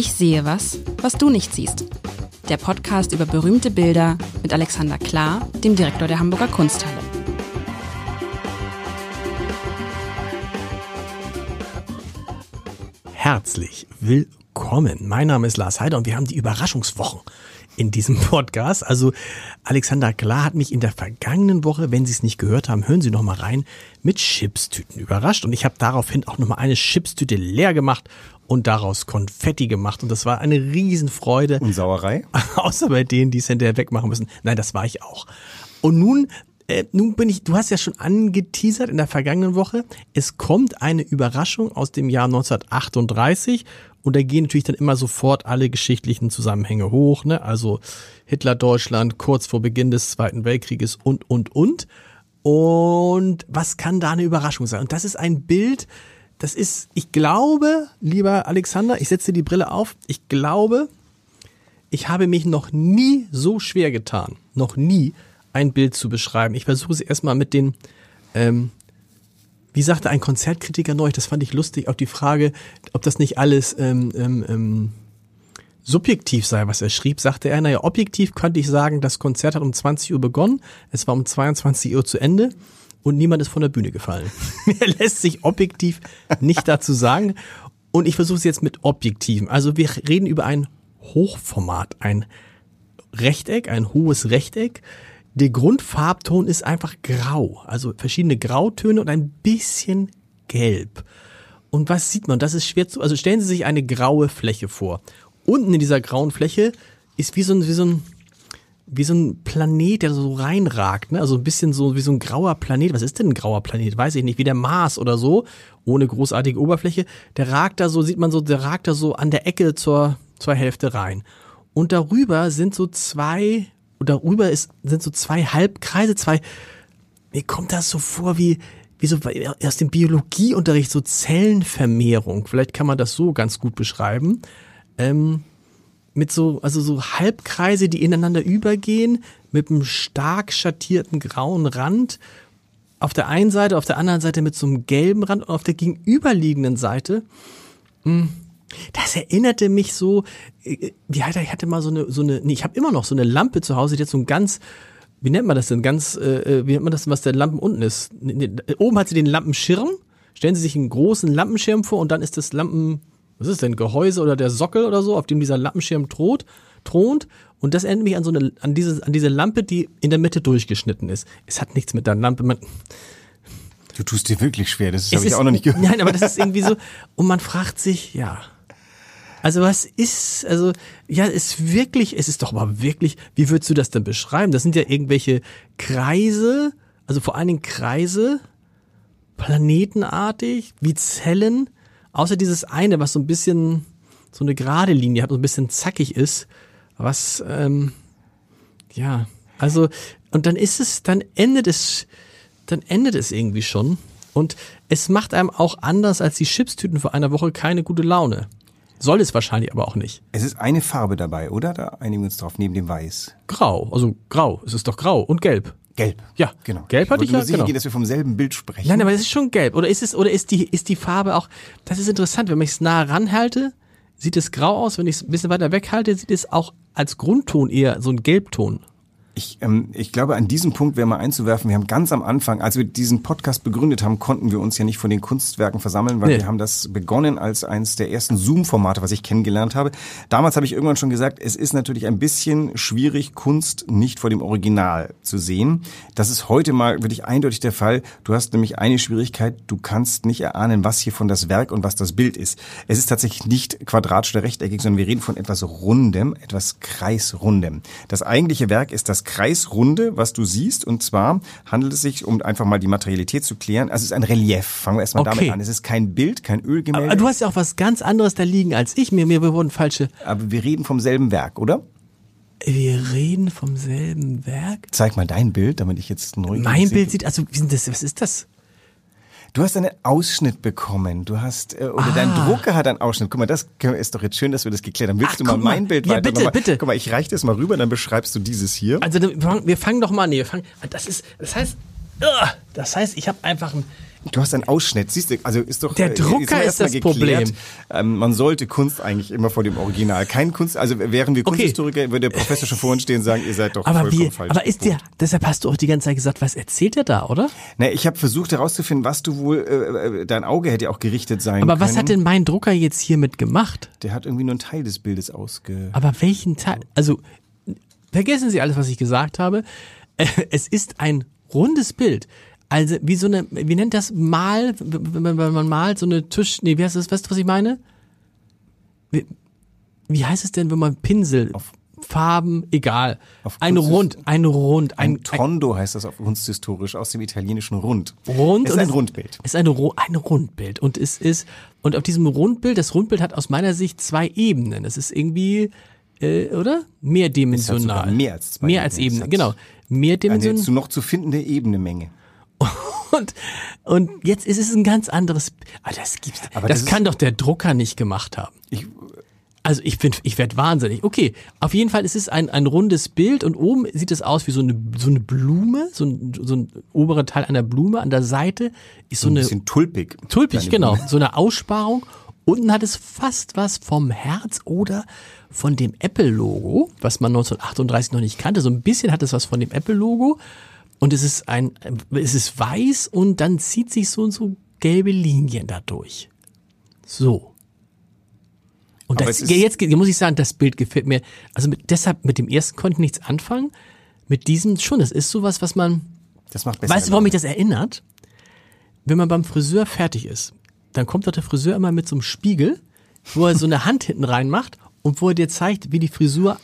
Ich sehe was, was du nicht siehst. Der Podcast über berühmte Bilder mit Alexander Klar, dem Direktor der Hamburger Kunsthalle. Herzlich willkommen. Mein Name ist Lars Heider und wir haben die Überraschungswochen in diesem Podcast. Also Alexander Klar hat mich in der vergangenen Woche, wenn Sie es nicht gehört haben, hören Sie noch mal rein, mit Chipstüten überrascht und ich habe daraufhin auch noch mal eine Chipstüte leer gemacht und daraus Konfetti gemacht und das war eine Riesenfreude. Und Sauerei? Außer bei denen, die es hinterher wegmachen müssen. Nein, das war ich auch. Und nun äh, nun bin ich, du hast ja schon angeteasert in der vergangenen Woche, es kommt eine Überraschung aus dem Jahr 1938 und da gehen natürlich dann immer sofort alle geschichtlichen Zusammenhänge hoch, ne? Also Hitler Deutschland kurz vor Beginn des Zweiten Weltkrieges und, und, und. Und was kann da eine Überraschung sein? Und das ist ein Bild, das ist, ich glaube, lieber Alexander, ich setze die Brille auf, ich glaube, ich habe mich noch nie so schwer getan, noch nie ein Bild zu beschreiben. Ich versuche es erstmal mit den, ähm, wie sagte ein Konzertkritiker neulich, das fand ich lustig, auf die Frage, ob das nicht alles ähm, ähm, ähm, subjektiv sei, was er schrieb, sagte er, naja, objektiv könnte ich sagen, das Konzert hat um 20 Uhr begonnen, es war um 22 Uhr zu Ende und niemand ist von der Bühne gefallen. er lässt sich objektiv nicht dazu sagen und ich versuche es jetzt mit objektiven. Also wir reden über ein Hochformat, ein Rechteck, ein hohes Rechteck, der Grundfarbton ist einfach grau, also verschiedene Grautöne und ein bisschen gelb. Und was sieht man? Das ist schwer zu, also stellen Sie sich eine graue Fläche vor. Unten in dieser grauen Fläche ist wie so ein, wie so ein, wie so ein Planet, der so reinragt, ne? Also ein bisschen so wie so ein grauer Planet. Was ist denn ein grauer Planet? Weiß ich nicht, wie der Mars oder so, ohne großartige Oberfläche. Der ragt da so, sieht man so, der ragt da so an der Ecke zur, zur Hälfte rein. Und darüber sind so zwei und darüber ist, sind so zwei Halbkreise, zwei, mir kommt das so vor wie, wie so aus dem Biologieunterricht, so Zellenvermehrung. Vielleicht kann man das so ganz gut beschreiben. Ähm, mit so, also so Halbkreise, die ineinander übergehen, mit einem stark schattierten grauen Rand. Auf der einen Seite, auf der anderen Seite mit so einem gelben Rand und auf der gegenüberliegenden Seite mh, hm, das erinnerte mich so, äh, wie hatte ich hatte mal so eine, so eine, nee, ich habe immer noch so eine Lampe zu Hause, die hat so ein ganz, wie nennt man das denn, ganz, äh, äh wie nennt man das, was der Lampen unten ist? Oben hat sie den Lampenschirm. Stellen Sie sich einen großen Lampenschirm vor und dann ist das Lampen, was ist denn, Gehäuse oder der Sockel oder so, auf dem dieser Lampenschirm thront, thront. Und das erinnert mich an so eine, an diese, an diese Lampe, die in der Mitte durchgeschnitten ist. Es hat nichts mit der Lampe, man, Du tust dir wirklich schwer, das habe ich auch noch nicht gehört. Nein, aber das ist irgendwie so, und man fragt sich, ja, also was ist, also ja, ist wirklich, es ist doch mal wirklich, wie würdest du das denn beschreiben? Das sind ja irgendwelche Kreise, also vor allen Dingen Kreise, planetenartig, wie Zellen, außer dieses eine, was so ein bisschen so eine gerade Linie hat und ein bisschen zackig ist, was, ähm, ja, also, und dann ist es, dann endet es, dann endet es irgendwie schon. Und es macht einem auch anders als die Chipstüten vor einer Woche keine gute Laune. Soll es wahrscheinlich aber auch nicht. Es ist eine Farbe dabei, oder? Da einigen wir uns drauf, neben dem Weiß. Grau, also grau. Es ist doch grau und gelb. Gelb. Ja, genau. Gelb hatte ich, ich ja, sicher genau. gehen, dass wir vom selben Bild sprechen. Nein, aber es ist schon gelb. Oder ist es, oder ist die, ist die Farbe auch, das ist interessant, wenn ich es nah ranhalte, sieht es grau aus. Wenn ich es ein bisschen weiter weghalte, sieht es auch als Grundton eher so ein Gelbton ich, ähm, ich glaube, an diesem Punkt wäre mal einzuwerfen, wir haben ganz am Anfang, als wir diesen Podcast begründet haben, konnten wir uns ja nicht von den Kunstwerken versammeln, weil nee. wir haben das begonnen als eines der ersten Zoom-Formate, was ich kennengelernt habe. Damals habe ich irgendwann schon gesagt, es ist natürlich ein bisschen schwierig, Kunst nicht vor dem Original zu sehen. Das ist heute mal wirklich eindeutig der Fall. Du hast nämlich eine Schwierigkeit, du kannst nicht erahnen, was hier von das Werk und was das Bild ist. Es ist tatsächlich nicht quadratisch oder rechteckig, sondern wir reden von etwas Rundem, etwas Kreisrundem. Das eigentliche Werk ist das Kreisrunde, was du siehst. Und zwar handelt es sich, um einfach mal die Materialität zu klären, also es ist ein Relief. Fangen wir erstmal okay. damit an. Es ist kein Bild, kein Ölgemälde. Aber du hast ja auch was ganz anderes da liegen als ich. Mir, mir wurden falsche. Aber wir reden vom selben Werk, oder? Wir reden vom selben Werk. Zeig mal dein Bild, damit ich jetzt neu. Mein Bild sieht, also, das, was ist das? Du hast einen Ausschnitt bekommen. Du hast, äh, oder ah. dein Drucker hat einen Ausschnitt. Guck mal, das ist doch jetzt schön, dass wir das geklärt haben. Willst Ach, du mal mein Bild ja, weiter? Bitte, mal, bitte. Guck mal, ich reiche das mal rüber, dann beschreibst du dieses hier. Also wir fangen doch mal, nee, wir fangen, das ist, das heißt, Das heißt, ich habe einfach ein Du hast einen Ausschnitt, siehst du, also ist doch der Drucker ist das geklärt. Problem. Ähm, man sollte Kunst eigentlich immer vor dem Original. Kein Kunst, also wären wir Kunsthistoriker, okay. würde der Professor schon vor uns stehen und sagen, ihr seid doch aber vollkommen wie, falsch. Aber ist der, deshalb hast du auch die ganze Zeit gesagt, was erzählt er da, oder? Na, ich habe versucht herauszufinden, was du wohl, äh, dein Auge hätte ja auch gerichtet sein aber können. Aber was hat denn mein Drucker jetzt hiermit gemacht? Der hat irgendwie nur einen Teil des Bildes ausge... Aber welchen Teil? Also, vergessen Sie alles, was ich gesagt habe. Es ist ein rundes Bild. Also wie so eine, wie nennt das Mal, wenn man, wenn man malt, so eine Tisch, nee, wie heißt das, weißt du, was ich meine? Wie, wie heißt es denn, wenn man Pinsel, auf Farben, egal. Auf ein Rund, ein Rund. Ein, ein Tondo heißt das auf kunsthistorisch, aus dem italienischen Rund. Rund. Es ist ein Rundbild. Es ist eine, ein Rundbild. Und es ist, und auf diesem Rundbild, das Rundbild hat aus meiner Sicht zwei Ebenen. Es ist irgendwie, äh, oder? Mehrdimensional. mehr als zwei Mehr als Ebene, genau. Mehrdimensional. Eine zu noch zu findende Ebenemenge. Und, und jetzt ist es ein ganz anderes. Ah, das gibt's. Aber das, das kann doch der Drucker nicht gemacht haben. Ich, also ich bin, ich werde wahnsinnig. Okay, auf jeden Fall ist es ein, ein rundes Bild und oben sieht es aus wie so eine, so eine Blume, so ein, so ein oberer Teil einer Blume. An der Seite ist so, so ein eine. bisschen tulpig. Tulpig, genau. So eine Aussparung. Unten hat es fast was vom Herz oder von dem Apple-Logo, was man 1938 noch nicht kannte. So ein bisschen hat es was von dem Apple-Logo. Und es ist ein, es ist weiß und dann zieht sich so und so gelbe Linien dadurch. So. Und das, jetzt, muss ich sagen, das Bild gefällt mir. Also mit, deshalb mit dem ersten konnte ich nichts anfangen. Mit diesem schon. Das ist sowas, was man. Das macht besser. Weißt du, warum mich das erinnert? Wenn man beim Friseur fertig ist, dann kommt doch der Friseur immer mit so einem Spiegel, wo er so eine Hand hinten reinmacht und wo er dir zeigt, wie die Frisur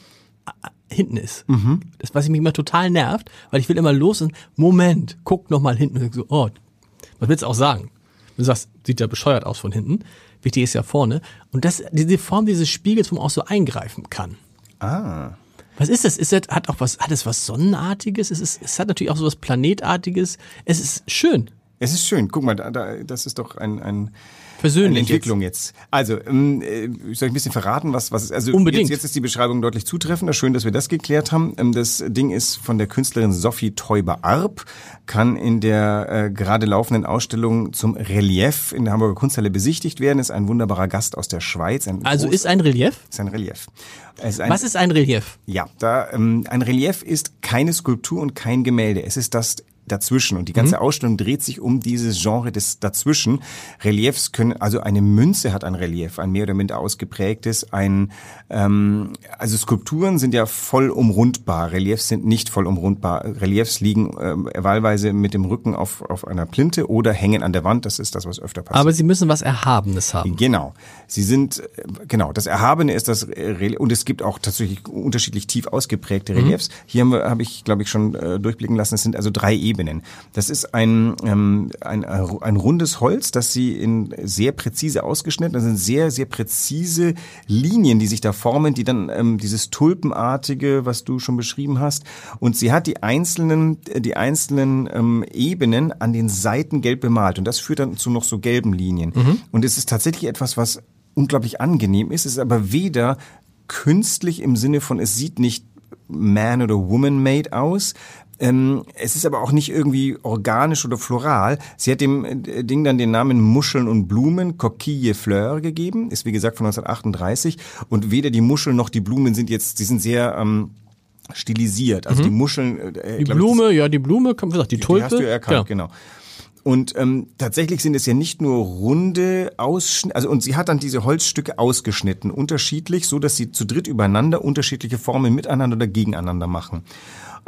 hinten ist. Mhm. Das, was mich immer total nervt, weil ich will immer los und Moment, guck noch mal hinten. Und so, oh, was willst du auch sagen? Du sagst, sieht ja bescheuert aus von hinten. Wichtig ist ja vorne. Und das, diese Form dieses Spiegels, wo man auch so eingreifen kann. Ah. Was ist das? Ist das, hat auch was, hat es was Sonnenartiges? Es ist, es hat natürlich auch so was Planetartiges. Es ist schön. Es ist schön. Guck mal, da, da, das ist doch ein, ein, Persönlich Entwicklung jetzt. jetzt. Also, ähm, äh, soll ich ein bisschen verraten, was, was ist? Also Unbedingt. Jetzt, jetzt ist die Beschreibung deutlich zutreffender. Schön, dass wir das geklärt haben. Ähm, das Ding ist von der Künstlerin Sophie Teuber-Arp, kann in der äh, gerade laufenden Ausstellung zum Relief in der Hamburger Kunsthalle besichtigt werden. Ist ein wunderbarer Gast aus der Schweiz. also ist ein Relief? Ist ein Relief. Ist ein, was ist ein Relief? Ja, da ähm, ein Relief ist keine Skulptur und kein Gemälde. Es ist das dazwischen. Und die ganze mhm. Ausstellung dreht sich um dieses Genre des dazwischen. Reliefs können, also eine Münze hat ein Relief, ein mehr oder minder ausgeprägtes. Ein, ähm, also Skulpturen sind ja voll umrundbar, Reliefs sind nicht voll umrundbar. Reliefs liegen äh, wahlweise mit dem Rücken auf, auf einer Plinte oder hängen an der Wand. Das ist das, was öfter passiert. Aber sie müssen was Erhabenes haben. Genau. Sie sind, äh, genau, das Erhabene ist das Relief. Und es gibt auch tatsächlich unterschiedlich tief ausgeprägte mhm. Reliefs. Mhm. Hier habe ich, glaube ich, schon äh, durchblicken lassen, es sind also drei Ebenen Ebenen. Das ist ein, ähm, ein, ein rundes Holz, das sie in sehr präzise ausgeschnitten, das sind sehr, sehr präzise Linien, die sich da formen, die dann ähm, dieses Tulpenartige, was du schon beschrieben hast. Und sie hat die einzelnen, die einzelnen ähm, Ebenen an den Seiten gelb bemalt. Und das führt dann zu noch so gelben Linien. Mhm. Und es ist tatsächlich etwas, was unglaublich angenehm ist. Es ist aber weder künstlich im Sinne von, es sieht nicht man oder woman made aus, ähm, es ist aber auch nicht irgendwie organisch oder floral. Sie hat dem äh, Ding dann den Namen Muscheln und Blumen, Coquille Fleur gegeben, ist wie gesagt von 1938 und weder die Muscheln noch die Blumen sind jetzt, sie sind sehr ähm, stilisiert. Also mhm. die Muscheln. Äh, die Blume, ich, ja, die Blume, wie gesagt, die Tulpe. Die hast du erkannt, genau. genau. Und ähm, tatsächlich sind es ja nicht nur runde Ausschnitte, also und sie hat dann diese Holzstücke ausgeschnitten, unterschiedlich, so dass sie zu dritt übereinander unterschiedliche Formen miteinander oder gegeneinander machen.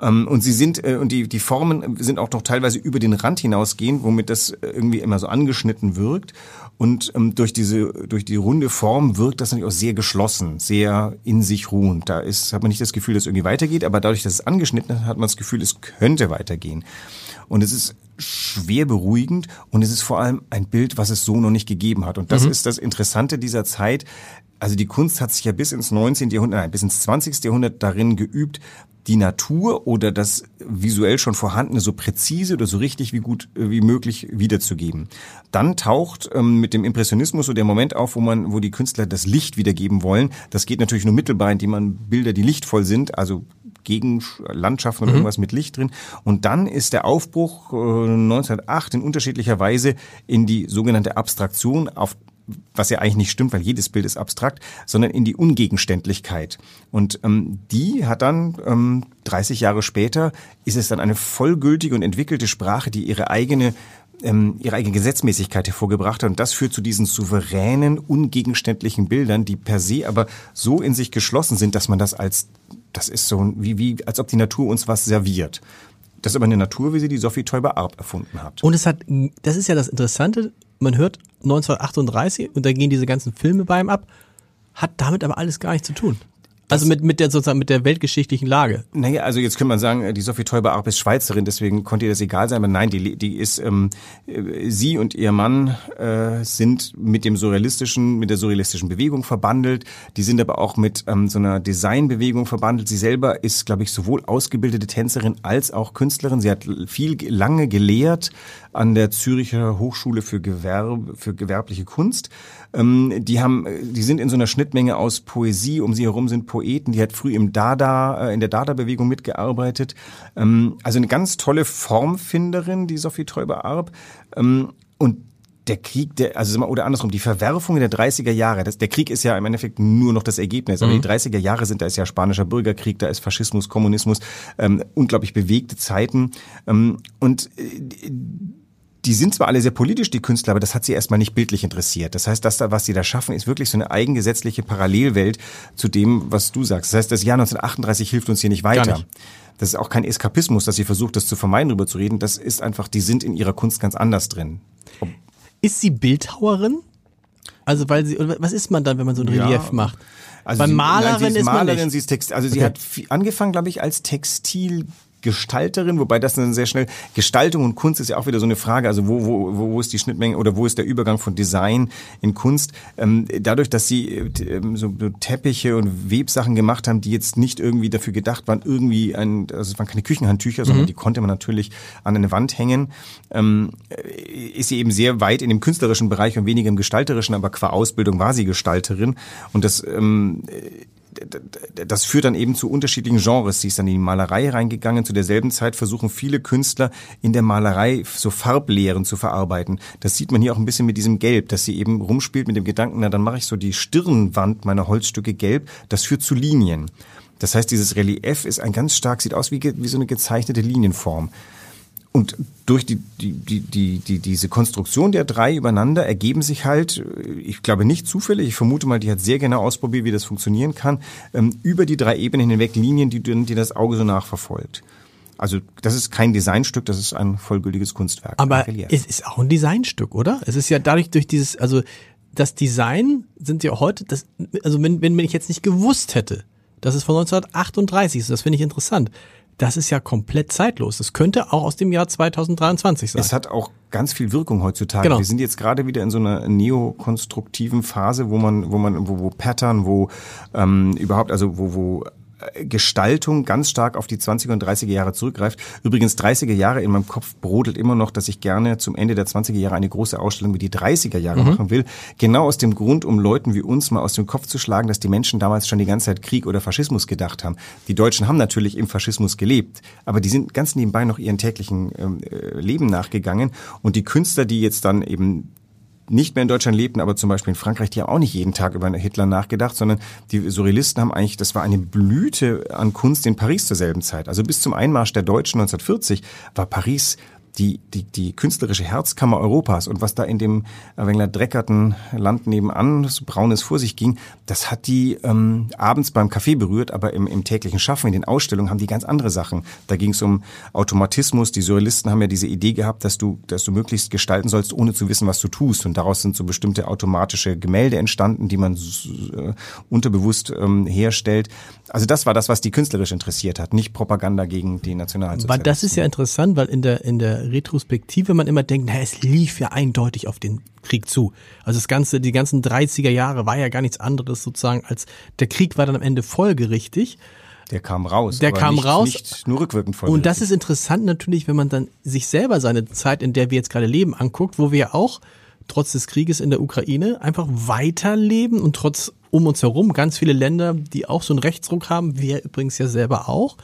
Ähm, und sie sind, äh, und die, die Formen sind auch noch teilweise über den Rand hinausgehen, womit das äh, irgendwie immer so angeschnitten wirkt. Und ähm, durch diese, durch die runde Form wirkt das natürlich auch sehr geschlossen, sehr in sich ruhend. Da ist, hat man nicht das Gefühl, dass es irgendwie weitergeht, aber dadurch, dass es angeschnitten ist, hat man das Gefühl, es könnte weitergehen. Und es ist schwer beruhigend und es ist vor allem ein Bild, was es so noch nicht gegeben hat. Und das mhm. ist das Interessante dieser Zeit. Also die Kunst hat sich ja bis ins 19. Jahrhundert, nein, bis ins 20. Jahrhundert darin geübt, die Natur oder das visuell schon vorhandene so präzise oder so richtig wie gut äh, wie möglich wiederzugeben. Dann taucht ähm, mit dem Impressionismus so der Moment auf, wo man, wo die Künstler das Licht wiedergeben wollen. Das geht natürlich nur mittelbar, indem man Bilder, die lichtvoll sind, also gegen Landschaften und mhm. irgendwas mit Licht drin. Und dann ist der Aufbruch äh, 1908 in unterschiedlicher Weise in die sogenannte Abstraktion auf was ja eigentlich nicht stimmt, weil jedes Bild ist abstrakt, sondern in die Ungegenständlichkeit. Und ähm, die hat dann ähm, 30 Jahre später ist es dann eine vollgültige und entwickelte Sprache, die ihre eigene ähm, ihre eigene Gesetzmäßigkeit hervorgebracht hat. Und das führt zu diesen souveränen, ungegenständlichen Bildern, die per se aber so in sich geschlossen sind, dass man das als, das ist so wie, wie, als ob die Natur uns was serviert. Das ist aber eine Natur, wie sie die Sophie Teuber-Arp erfunden hat. Und es hat, das ist ja das Interessante, man hört 1938 und da gehen diese ganzen Filme bei ihm ab, hat damit aber alles gar nichts zu tun. Also mit, mit der sozusagen mit der weltgeschichtlichen Lage. Naja, also jetzt könnte man sagen, die Sophie Teuber-Arp ist Schweizerin, deswegen konnte ihr das egal sein, aber nein, die, die ist ähm, sie und ihr Mann äh, sind mit dem surrealistischen, mit der surrealistischen Bewegung verbandelt. Die sind aber auch mit ähm, so einer Designbewegung verbandelt. Sie selber ist, glaube ich, sowohl ausgebildete Tänzerin als auch Künstlerin. Sie hat viel lange gelehrt an der Züricher Hochschule für, Gewerbe, für gewerbliche Kunst. Ähm, die haben, die sind in so einer Schnittmenge aus Poesie. Um sie herum sind Poeten. Die hat früh im Dada, äh, in der Dada-Bewegung mitgearbeitet. Ähm, also eine ganz tolle Formfinderin, die Sophie Teuber-Arp. Ähm, und der Krieg, der, also oder andersrum, die Verwerfungen der 30er Jahre, das, der Krieg ist ja im Endeffekt nur noch das Ergebnis, aber mhm. die 30er Jahre sind, da ist ja spanischer Bürgerkrieg, da ist Faschismus, Kommunismus, ähm, unglaublich bewegte Zeiten ähm, und äh, die sind zwar alle sehr politisch, die Künstler, aber das hat sie erstmal nicht bildlich interessiert. Das heißt, das da, was sie da schaffen, ist wirklich so eine eigengesetzliche Parallelwelt zu dem, was du sagst. Das heißt, das Jahr 1938 hilft uns hier nicht weiter. Nicht. Das ist auch kein Eskapismus, dass sie versucht, das zu vermeiden, darüber zu reden. Das ist einfach, die sind in ihrer Kunst ganz anders drin. Ist sie Bildhauerin? Also weil sie, was ist man dann, wenn man so ein Relief ja. macht? Also Bei Malerin nein, sie ist, ist Malerin, man nicht. sie ist Text, also sie hat angefangen, glaube ich, als Textil Gestalterin, wobei das dann sehr schnell Gestaltung und Kunst ist ja auch wieder so eine Frage, also wo, wo, wo ist die Schnittmenge oder wo ist der Übergang von Design in Kunst? Ähm, dadurch, dass sie äh, so Teppiche und Websachen gemacht haben, die jetzt nicht irgendwie dafür gedacht waren, irgendwie ein, also es waren keine Küchenhandtücher, sondern mhm. die konnte man natürlich an eine Wand hängen, ähm, ist sie eben sehr weit in dem künstlerischen Bereich und weniger im gestalterischen, aber qua Ausbildung war sie Gestalterin und das ähm, das führt dann eben zu unterschiedlichen Genres. Sie ist dann in die Malerei reingegangen. Zu derselben Zeit versuchen viele Künstler in der Malerei so Farblehren zu verarbeiten. Das sieht man hier auch ein bisschen mit diesem Gelb, dass sie eben rumspielt mit dem Gedanken, na dann mache ich so die Stirnwand meiner Holzstücke gelb. Das führt zu Linien. Das heißt, dieses Relief ist ein ganz stark, sieht aus wie, wie so eine gezeichnete Linienform. Und durch die, die, die, die, die, diese Konstruktion der drei übereinander ergeben sich halt, ich glaube nicht zufällig, ich vermute mal, die hat sehr genau ausprobiert, wie das funktionieren kann, ähm, über die drei Ebenen hinweg Linien, die, die das Auge so nachverfolgt. Also das ist kein Designstück, das ist ein vollgültiges Kunstwerk. Aber es ist auch ein Designstück, oder? Es ist ja dadurch durch dieses, also das Design sind ja heute, das, also wenn, wenn ich jetzt nicht gewusst hätte, dass es von 1938 ist, das finde ich interessant das ist ja komplett zeitlos. Das könnte auch aus dem Jahr 2023 sein. Es hat auch ganz viel Wirkung heutzutage. Genau. Wir sind jetzt gerade wieder in so einer neokonstruktiven Phase, wo man, wo man, wo, wo Pattern, wo ähm, überhaupt, also wo, wo Gestaltung ganz stark auf die 20er und 30er Jahre zurückgreift. Übrigens 30er Jahre in meinem Kopf brodelt immer noch, dass ich gerne zum Ende der 20er Jahre eine große Ausstellung wie die 30er Jahre mhm. machen will. Genau aus dem Grund, um Leuten wie uns mal aus dem Kopf zu schlagen, dass die Menschen damals schon die ganze Zeit Krieg oder Faschismus gedacht haben. Die Deutschen haben natürlich im Faschismus gelebt, aber die sind ganz nebenbei noch ihren täglichen ähm, äh, Leben nachgegangen. Und die Künstler, die jetzt dann eben nicht mehr in Deutschland lebten, aber zum Beispiel in Frankreich, die haben auch nicht jeden Tag über Hitler nachgedacht, sondern die Surrealisten haben eigentlich, das war eine Blüte an Kunst in Paris zur selben Zeit. Also bis zum Einmarsch der Deutschen 1940 war Paris die, die, die künstlerische Herzkammer Europas und was da in dem Wengler dreckerten Land nebenan, so braunes vor sich ging, das hat die ähm, abends beim Kaffee berührt, aber im, im täglichen Schaffen, in den Ausstellungen haben die ganz andere Sachen. Da ging es um Automatismus. Die Surrealisten haben ja diese Idee gehabt, dass du, dass du möglichst gestalten sollst, ohne zu wissen, was du tust. Und daraus sind so bestimmte automatische Gemälde entstanden, die man äh, unterbewusst ähm, herstellt. Also das war das, was die künstlerisch interessiert hat, nicht Propaganda gegen die Nationalsozialisten. Weil das ist ja interessant, weil in der in der Retrospektive man immer denkt, na, es lief ja eindeutig auf den Krieg zu. Also das ganze, die ganzen 30er Jahre war ja gar nichts anderes sozusagen als der Krieg war dann am Ende folgerichtig. Der kam raus. Der kam nicht, raus. Nicht nur rückwirkend folgerichtig. Und das ist interessant natürlich, wenn man dann sich selber seine Zeit, in der wir jetzt gerade leben, anguckt, wo wir auch trotz des Krieges in der Ukraine einfach weiterleben und trotz um uns herum ganz viele Länder, die auch so einen Rechtsruck haben, wir übrigens ja selber auch.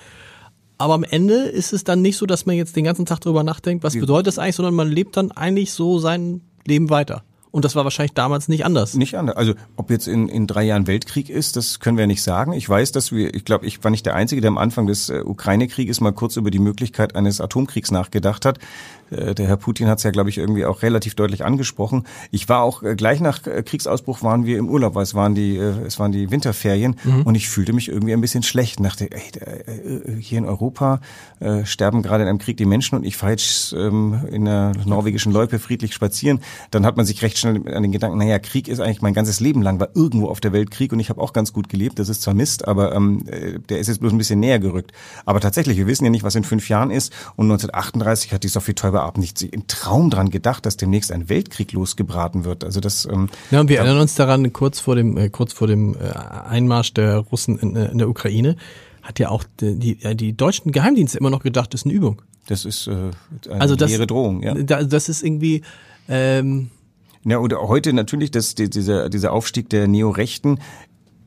Aber am Ende ist es dann nicht so, dass man jetzt den ganzen Tag drüber nachdenkt, was bedeutet das eigentlich, sondern man lebt dann eigentlich so sein Leben weiter. Und das war wahrscheinlich damals nicht anders. Nicht anders. Also ob jetzt in, in drei Jahren Weltkrieg ist, das können wir nicht sagen. Ich weiß, dass wir, ich glaube, ich war nicht der Einzige, der am Anfang des äh, Ukraine-Krieges mal kurz über die Möglichkeit eines Atomkriegs nachgedacht hat. Äh, der Herr Putin hat es ja, glaube ich, irgendwie auch relativ deutlich angesprochen. Ich war auch äh, gleich nach äh, Kriegsausbruch waren wir im Urlaub, weil es waren die, es waren die Winterferien mhm. und ich fühlte mich irgendwie ein bisschen schlecht. Dachte, ey, hier in Europa äh, sterben gerade in einem Krieg die Menschen und ich fahre jetzt ähm, in der norwegischen Loipe friedlich spazieren. Dann hat man sich recht schnell an den Gedanken, naja, Krieg ist eigentlich mein ganzes Leben lang, war irgendwo auf der Welt Krieg und ich habe auch ganz gut gelebt. Das ist zwar Mist, aber ähm, der ist jetzt bloß ein bisschen näher gerückt. Aber tatsächlich, wir wissen ja nicht, was in fünf Jahren ist und 1938 hat die Sophie Teuber Abend nicht im Traum dran gedacht, dass demnächst ein Weltkrieg losgebraten wird. Also das. Ähm, ja, und wir erinnern uns daran, kurz vor dem äh, kurz vor dem äh, Einmarsch der Russen in, äh, in der Ukraine hat ja auch die, die, die deutschen Geheimdienste immer noch gedacht, das ist eine Übung. Das ist äh, eine also das, Drohung. Ja. Das ist irgendwie. Ähm, ja, oder heute natürlich, dass dieser, dieser Aufstieg der Neorechten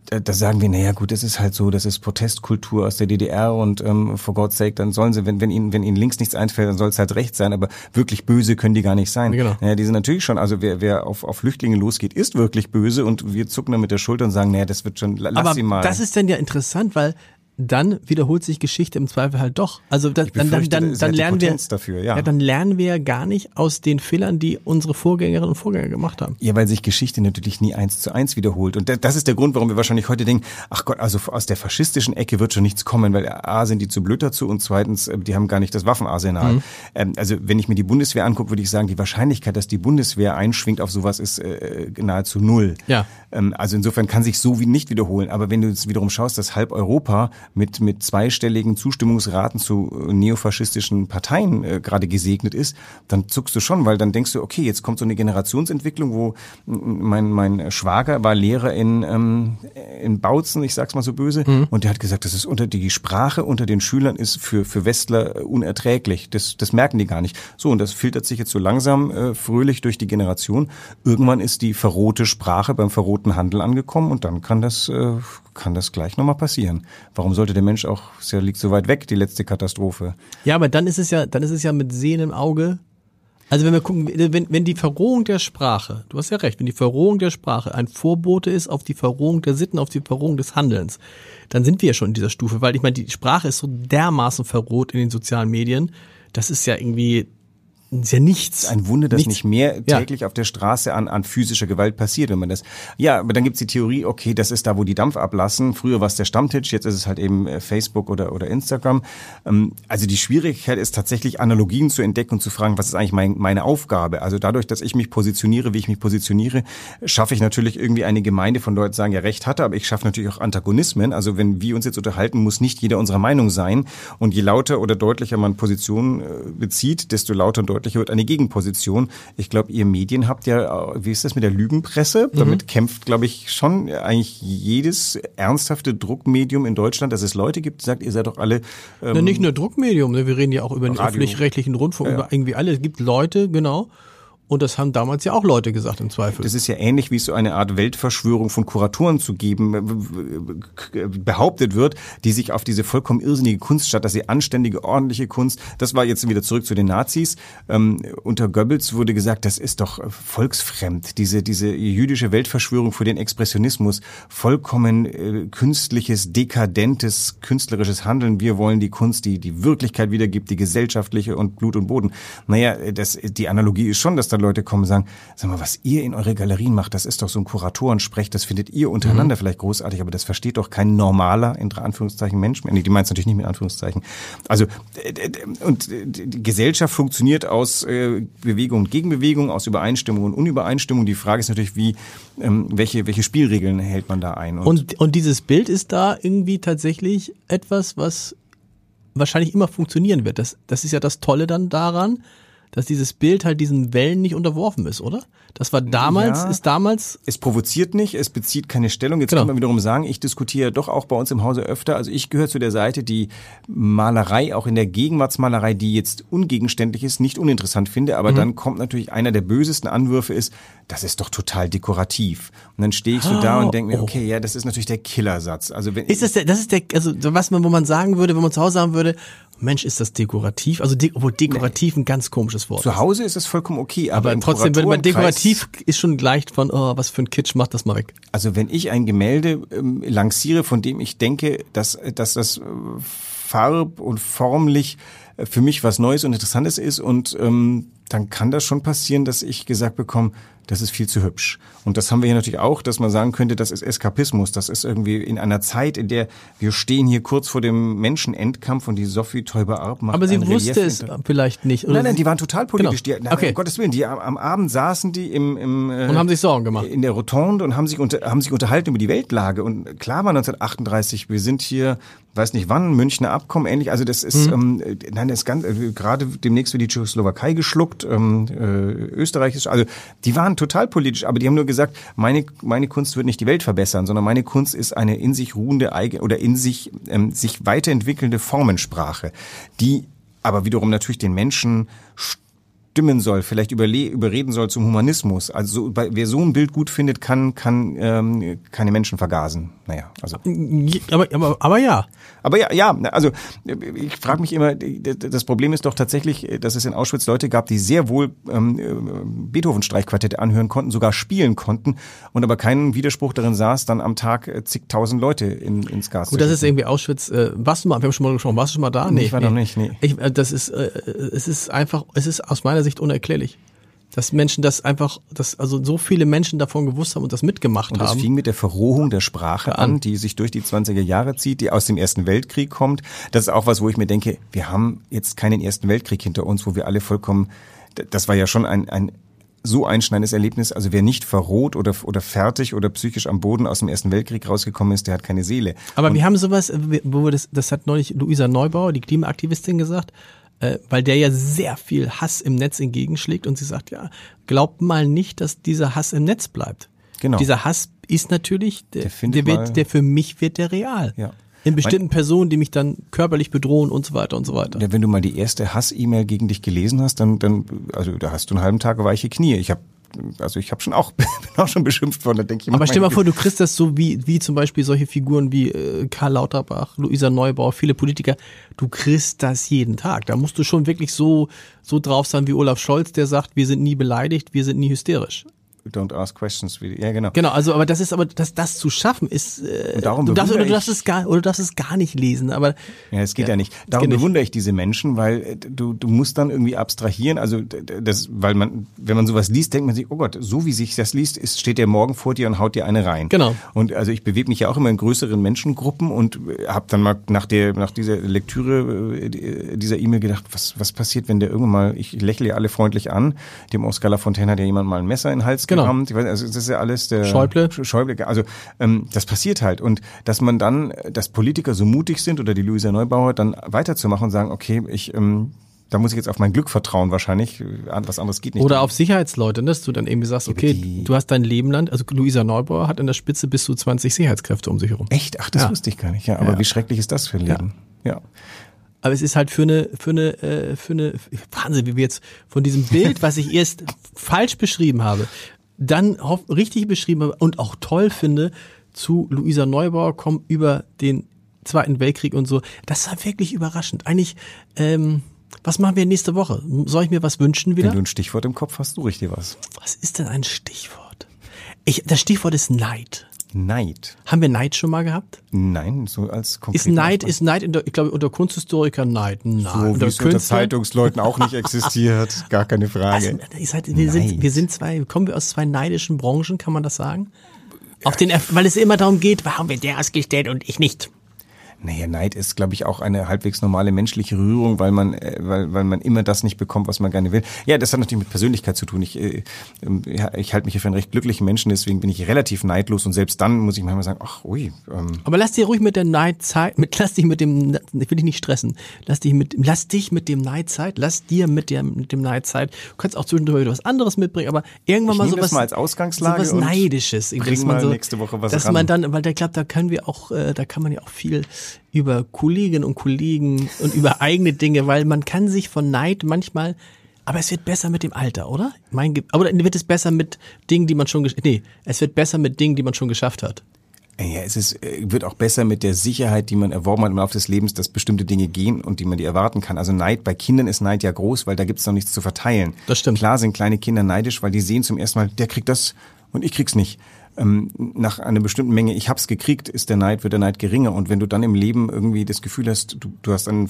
da sagen wir, naja gut, das ist halt so, das ist Protestkultur aus der DDR und ähm, for God's sake, dann sollen sie, wenn, wenn ihnen, wenn ihnen links nichts einfällt, dann soll es halt rechts sein, aber wirklich böse können die gar nicht sein. Genau. Naja, die sind natürlich schon, also wer, wer auf, auf Flüchtlinge losgeht, ist wirklich böse und wir zucken dann mit der Schulter und sagen, naja, das wird schon, lass aber sie mal. Das ist dann ja interessant, weil dann wiederholt sich Geschichte im Zweifel halt doch. Also das, dann, dann, dann, dann lernen wir dafür, ja. ja. dann lernen wir gar nicht aus den Fehlern, die unsere Vorgängerinnen und Vorgänger gemacht haben. Ja, weil sich Geschichte natürlich nie eins zu eins wiederholt. Und das ist der Grund, warum wir wahrscheinlich heute denken, ach Gott, also aus der faschistischen Ecke wird schon nichts kommen, weil A sind die zu blöd dazu und zweitens, äh, die haben gar nicht das Waffenarsenal. Mhm. Ähm, also wenn ich mir die Bundeswehr angucke, würde ich sagen, die Wahrscheinlichkeit, dass die Bundeswehr einschwingt auf sowas, ist äh, nahezu null. Ja. Ähm, also insofern kann sich so wie nicht wiederholen. Aber wenn du jetzt wiederum schaust, dass halb Europa mit mit zwei zweistelligen Zustimmungsraten zu äh, neofaschistischen Parteien äh, gerade gesegnet ist, dann zuckst du schon, weil dann denkst du, okay, jetzt kommt so eine Generationsentwicklung, wo mein, mein Schwager war Lehrer in, ähm, in Bautzen, ich sag's mal so böse, mhm. und der hat gesagt, das ist unter die Sprache unter den Schülern ist für, für Westler unerträglich. Das, das merken die gar nicht. So, und das filtert sich jetzt so langsam äh, fröhlich durch die Generation. Irgendwann ist die verrohte Sprache beim verrohten Handel angekommen und dann kann das, äh, kann das gleich nochmal passieren. Warum sollte der Mensch auch es ja liegt so weit weg, die letzte Katastrophe. Ja, aber dann ist es ja, dann ist es ja mit Sehen im Auge. Also wenn wir gucken, wenn, wenn die Verrohung der Sprache, du hast ja recht, wenn die Verrohung der Sprache ein Vorbote ist auf die Verrohung der Sitten, auf die Verrohung des Handelns, dann sind wir ja schon in dieser Stufe, weil ich meine, die Sprache ist so dermaßen verroht in den sozialen Medien, das ist ja irgendwie, ist ja nichts. Ein Wunder, dass nichts. nicht mehr täglich ja. auf der Straße an, an physischer Gewalt passiert, wenn man das. Ja, aber dann gibt's die Theorie, okay, das ist da, wo die Dampf ablassen. Früher war es der Stammtisch, jetzt ist es halt eben äh, Facebook oder, oder Instagram. Ähm, also die Schwierigkeit ist tatsächlich, Analogien zu entdecken und zu fragen, was ist eigentlich mein, meine Aufgabe? Also dadurch, dass ich mich positioniere, wie ich mich positioniere, schaffe ich natürlich irgendwie eine Gemeinde von Leuten, sagen, ja, Recht hatte, aber ich schaffe natürlich auch Antagonismen. Also wenn wir uns jetzt unterhalten, muss nicht jeder unserer Meinung sein. Und je lauter oder deutlicher man Positionen äh, bezieht, desto lauter und deutlicher wird eine Gegenposition. Ich glaube, ihr Medien habt ja, wie ist das mit der Lügenpresse? Mhm. Damit kämpft, glaube ich, schon eigentlich jedes ernsthafte Druckmedium in Deutschland, dass es Leute gibt, die sagt, ihr seid doch alle. Ähm, Na, nicht nur Druckmedium, ne? wir reden ja auch über den öffentlich-rechtlichen Rundfunk, ja. über irgendwie alle. Es gibt Leute, genau, und das haben damals ja auch Leute gesagt im Zweifel. Das ist ja ähnlich, wie es so eine Art Weltverschwörung von Kuratoren zu geben äh, behauptet wird, die sich auf diese vollkommen irrsinnige Kunst statt, dass sie anständige, ordentliche Kunst, das war jetzt wieder zurück zu den Nazis. Ähm, unter Goebbels wurde gesagt, das ist doch volksfremd, diese, diese jüdische Weltverschwörung für den Expressionismus, vollkommen äh, künstliches, dekadentes, künstlerisches Handeln. Wir wollen die Kunst, die die Wirklichkeit wiedergibt, die gesellschaftliche und Blut und Boden. Naja, das, die Analogie ist schon, dass da dann Leute kommen und sagen, sag mal, was ihr in eure Galerien macht, das ist doch so ein Kuratoren-Sprech, das findet ihr untereinander mhm. vielleicht großartig, aber das versteht doch kein normaler, in Anführungszeichen, Mensch. Nee, die meint es natürlich nicht mit Anführungszeichen. Also, und die Gesellschaft funktioniert aus äh, Bewegung und Gegenbewegung, aus Übereinstimmung und Unübereinstimmung. Die Frage ist natürlich, wie, ähm, welche, welche Spielregeln hält man da ein? Und, und, und dieses Bild ist da irgendwie tatsächlich etwas, was wahrscheinlich immer funktionieren wird. Das, das ist ja das Tolle dann daran, dass dieses Bild halt diesen Wellen nicht unterworfen ist, oder? Das war damals, Ja. ist damals. Es provoziert nicht, es bezieht keine Stellung. Jetzt Genau. kann man wiederum sagen, ich diskutiere doch auch bei uns im Hause öfter. Also ich gehöre zu der Seite, die Malerei, auch in der Gegenwartsmalerei, die jetzt ungegenständlich ist, nicht uninteressant finde. Mhm. Aber dann kommt natürlich einer der bösesten Anwürfe ist, das ist doch total dekorativ. Und dann stehe ich so da Oh, und denke mir, oh. okay, ja, das ist natürlich der Killersatz. Also wenn Ist das der, das ist der, also was man, wo man sagen würde, wenn man zu Hause sagen würde, Mensch, ist das dekorativ? Also, de, obwohl dekorativ ein ganz komisches Wort. zu. Hause ist es vollkommen okay, aber, Aber trotzdem würde man dekorativ ist schon gleich von, oh, was für ein Kitsch, mach das mal weg. Also wenn ich ein Gemälde ähm, lanciere, von dem ich denke, dass, dass das äh, farb- und formlich äh, für mich was Neues und Interessantes ist und ähm, dann kann das schon passieren, dass ich gesagt bekomme, das ist viel zu hübsch. Und das haben wir hier natürlich auch, dass man sagen könnte, das ist Eskapismus. Das ist irgendwie in einer Zeit, in der wir stehen hier kurz vor dem Menschenendkampf und die Sophie Teuber-Arp macht Aber sie wusste es vielleicht nicht. Oder Nein, nein, die waren total politisch. Genau. Die, nein, Okay. Um Gottes Willen, die am, am Abend saßen die im, im äh, Und haben sich Sorgen gemacht. in der Rotonde und haben sich unter, haben sich unterhalten über die Weltlage. Und klar war 1938, wir sind hier, weiß nicht wann, Münchner Abkommen ähnlich. Also das ist, ähm, äh, nein, das ist ganz, äh, gerade demnächst wird die Tschechoslowakei geschluckt, ähm, äh, Österreich ist, also die waren total politisch, aber die haben nur gesagt, meine, meine Kunst wird nicht die Welt verbessern, sondern meine Kunst ist eine in sich ruhende eigen oder in sich, ähm, sich weiterentwickelnde Formensprache, die aber wiederum natürlich den Menschen stimmen soll, vielleicht überle überreden soll zum Humanismus. Also so, bei, wer so ein Bild gut findet, kann, kann ähm, keine Menschen vergasen. Naja, also. Aber, aber, aber ja. Aber ja, ja, also ich frage mich immer, das Problem ist doch tatsächlich, dass es in Auschwitz Leute gab, die sehr wohl ähm, Beethoven-Streichquartette anhören konnten, sogar spielen konnten und aber keinen Widerspruch darin saß, dann am Tag äh, zigtausend Leute in, ins Gas Gut, zu das ist irgendwie Auschwitz. Äh, warst du mal, wir haben schon mal gesprochen, warst du schon mal da? Nee, ich war noch nicht, nee. Ich, äh, das ist, äh, es ist einfach, es ist aus meiner Sicht unerklärlich. Dass Menschen das einfach, dass also so viele Menschen davon gewusst haben und das mitgemacht Und das haben. fing mit der Verrohung der Sprache an, die sich durch die 20er Jahre zieht, die aus dem Ersten Weltkrieg kommt. Das ist auch was, wo ich mir denke, wir haben jetzt keinen Ersten Weltkrieg hinter uns, wo wir alle vollkommen, das war ja schon ein, ein so einschneidendes Erlebnis. Also wer nicht verroht oder, oder fertig oder psychisch am Boden aus dem Ersten Weltkrieg rausgekommen ist, der hat keine Seele. Aber wir haben sowas, äh, wir- wo wir das, das hat neulich Luisa Neubauer, die Klimaaktivistin, gesagt, äh, weil der ja sehr viel Hass im Netz entgegenschlägt und sie sagt, ja, glaubt mal nicht, dass dieser Hass im Netz bleibt. Genau. Dieser Hass ist natürlich, der, Der der, mal- wird, der für mich wird der real. Ja. In bestimmten Personen, die mich dann körperlich bedrohen und so weiter und so weiter. Ja, wenn du mal die erste Hass-E-Mail gegen dich gelesen hast, dann, dann, also da hast du einen halben Tag weiche Knie. Ich habe, also ich habe schon auch, bin auch schon beschimpft worden. Da denke ich, Aber stell mal vor, du kriegst das so wie, wie zum Beispiel solche Figuren wie äh, Karl Lauterbach, Luisa Neubauer, viele Politiker. Du kriegst das jeden Tag. Da musst du schon wirklich so, so drauf sein wie Olaf Scholz, der sagt, wir sind nie beleidigt, wir sind nie hysterisch. Don't ask questions. wie- Ja, genau. Genau, also aber das ist aber das, das zu schaffen ist. Äh, Und darum du darfst, oder du darfst es gar oder du darfst es gar nicht lesen. Aber Ja, es geht ja, Ja, nicht. Darum nicht. bewundere ich diese Menschen, weil äh, du, du musst dann irgendwie abstrahieren. Also das, weil man, wenn man sowas liest, denkt man sich, oh Gott, so wie sich das liest, ist, steht der morgen vor dir und haut dir eine rein. Genau. Und also ich bewege mich ja auch immer in größeren Menschengruppen und habe dann mal nach der nach dieser Lektüre äh, die- dieser E-Mail gedacht, was was passiert, wenn der irgendwann mal, ich lächle ja alle freundlich an, dem Oscar Lafontaine hat ja jemand mal ein Messer in den Hals Genau. Gerammt. Ich weiß, also das ist ja alles der Schäuble. Schäuble, also ähm, das passiert halt und dass man dann, dass Politiker so mutig sind oder die Luisa Neubauer dann weiterzumachen und sagen, okay, ich ähm, da muss ich jetzt auf mein Glück vertrauen wahrscheinlich, was anderes geht nicht. oder auf Sicherheitsleute, ne, dass du dann irgendwie sagst, okay, du hast dein Leben lang, also Luisa Neubauer hat an der Spitze bis zu 20 Sicherheitskräfte um sich herum. Echt? Ach, das Ja. wusste ich gar nicht. Ja, aber Ja. wie schrecklich ist das für ein Leben? Ja. Aber es ist halt für eine, für eine, äh, für eine, Wahnsinn, wie wir jetzt von diesem Bild, was ich erst falsch beschrieben habe, dann richtig beschrieben habe und auch toll finde, zu Luisa Neubauer kommen über den Zweiten Weltkrieg und so. Das war wirklich überraschend. Eigentlich, ähm, was machen wir nächste Woche? Soll ich mir was wünschen wieder? Wenn du ein Stichwort im Kopf hast, du richtig was. Was ist denn ein Stichwort? Ich, das Stichwort ist Neid. Neid. Haben wir Neid schon mal gehabt? Nein, so als konkret. Ist Neid, ist Neid, in der, ich glaube, unter Kunsthistorikern Neid. Nein. so wie es unter Zeitungsleuten auch nicht existiert. Gar keine Frage. Also, seid, wir, sind, wir sind zwei, kommen wir aus zwei neidischen Branchen, kann man das sagen? Auf den, weil es immer darum geht, warum wird der ausgestellt und ich nicht. Naja, Neid ist, glaube ich, auch eine halbwegs normale menschliche Rührung, weil man, äh, weil, weil man immer das nicht bekommt, was man gerne will. Ja, das hat natürlich mit Persönlichkeit zu tun. Ich, äh, ähm, ich halte mich hier für einen recht glücklichen Menschen, deswegen bin ich relativ neidlos und selbst dann muss ich manchmal sagen, ach, ui. Ähm. Aber lass dir ruhig mit der Neidzeit, mit, lass dich mit dem, ich will dich nicht stressen, lass dich mit, lass dich mit dem Neidzeit, lass dir mit, der, mit dem Neidzeit, du kannst auch zwischendurch wieder was anderes mitbringen, aber irgendwann ich mal sowas, mal als Ausgangslage sowas Neidisches. Bring mal so, nächste Woche was Dass ran. man dann, weil der klappt, da können wir auch, äh, da kann man ja auch viel über Kolleginnen und Kollegen und über eigene Dinge, weil man kann sich von Neid manchmal aber es wird besser mit dem Alter, oder? Mein Ge aber wird es besser mit Dingen, die man schon nee, es wird besser mit Dingen, die man schon geschafft hat. Ja, es ist, äh, wird auch besser mit der Sicherheit, die man erworben hat im Laufe des Lebens, dass bestimmte Dinge gehen und die man die erwarten kann. Also Neid, bei Kindern ist Neid ja groß, weil da gibt es noch nichts zu verteilen. Das stimmt. Klar sind kleine Kinder neidisch, weil die sehen zum ersten Mal, der kriegt das und ich krieg's nicht ähm, nach einer bestimmten Menge, ich hab's gekriegt, ist der Neid, wird der Neid geringer. Und wenn du dann im Leben irgendwie das Gefühl hast, du, du hast einen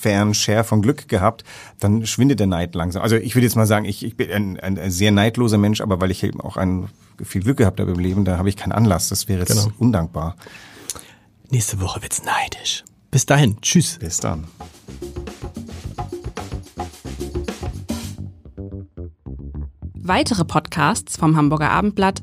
fairen Share von Glück gehabt, dann schwindet der Neid langsam. Also ich würde jetzt mal sagen, ich, ich bin ein, ein sehr neidloser Mensch, aber weil ich eben auch ein, viel Glück gehabt habe im Leben, da habe ich keinen Anlass. Das wäre jetzt genau. undankbar. Nächste Woche wird's neidisch. Bis dahin, tschüss. Bis dann. Weitere Podcasts vom Hamburger Abendblatt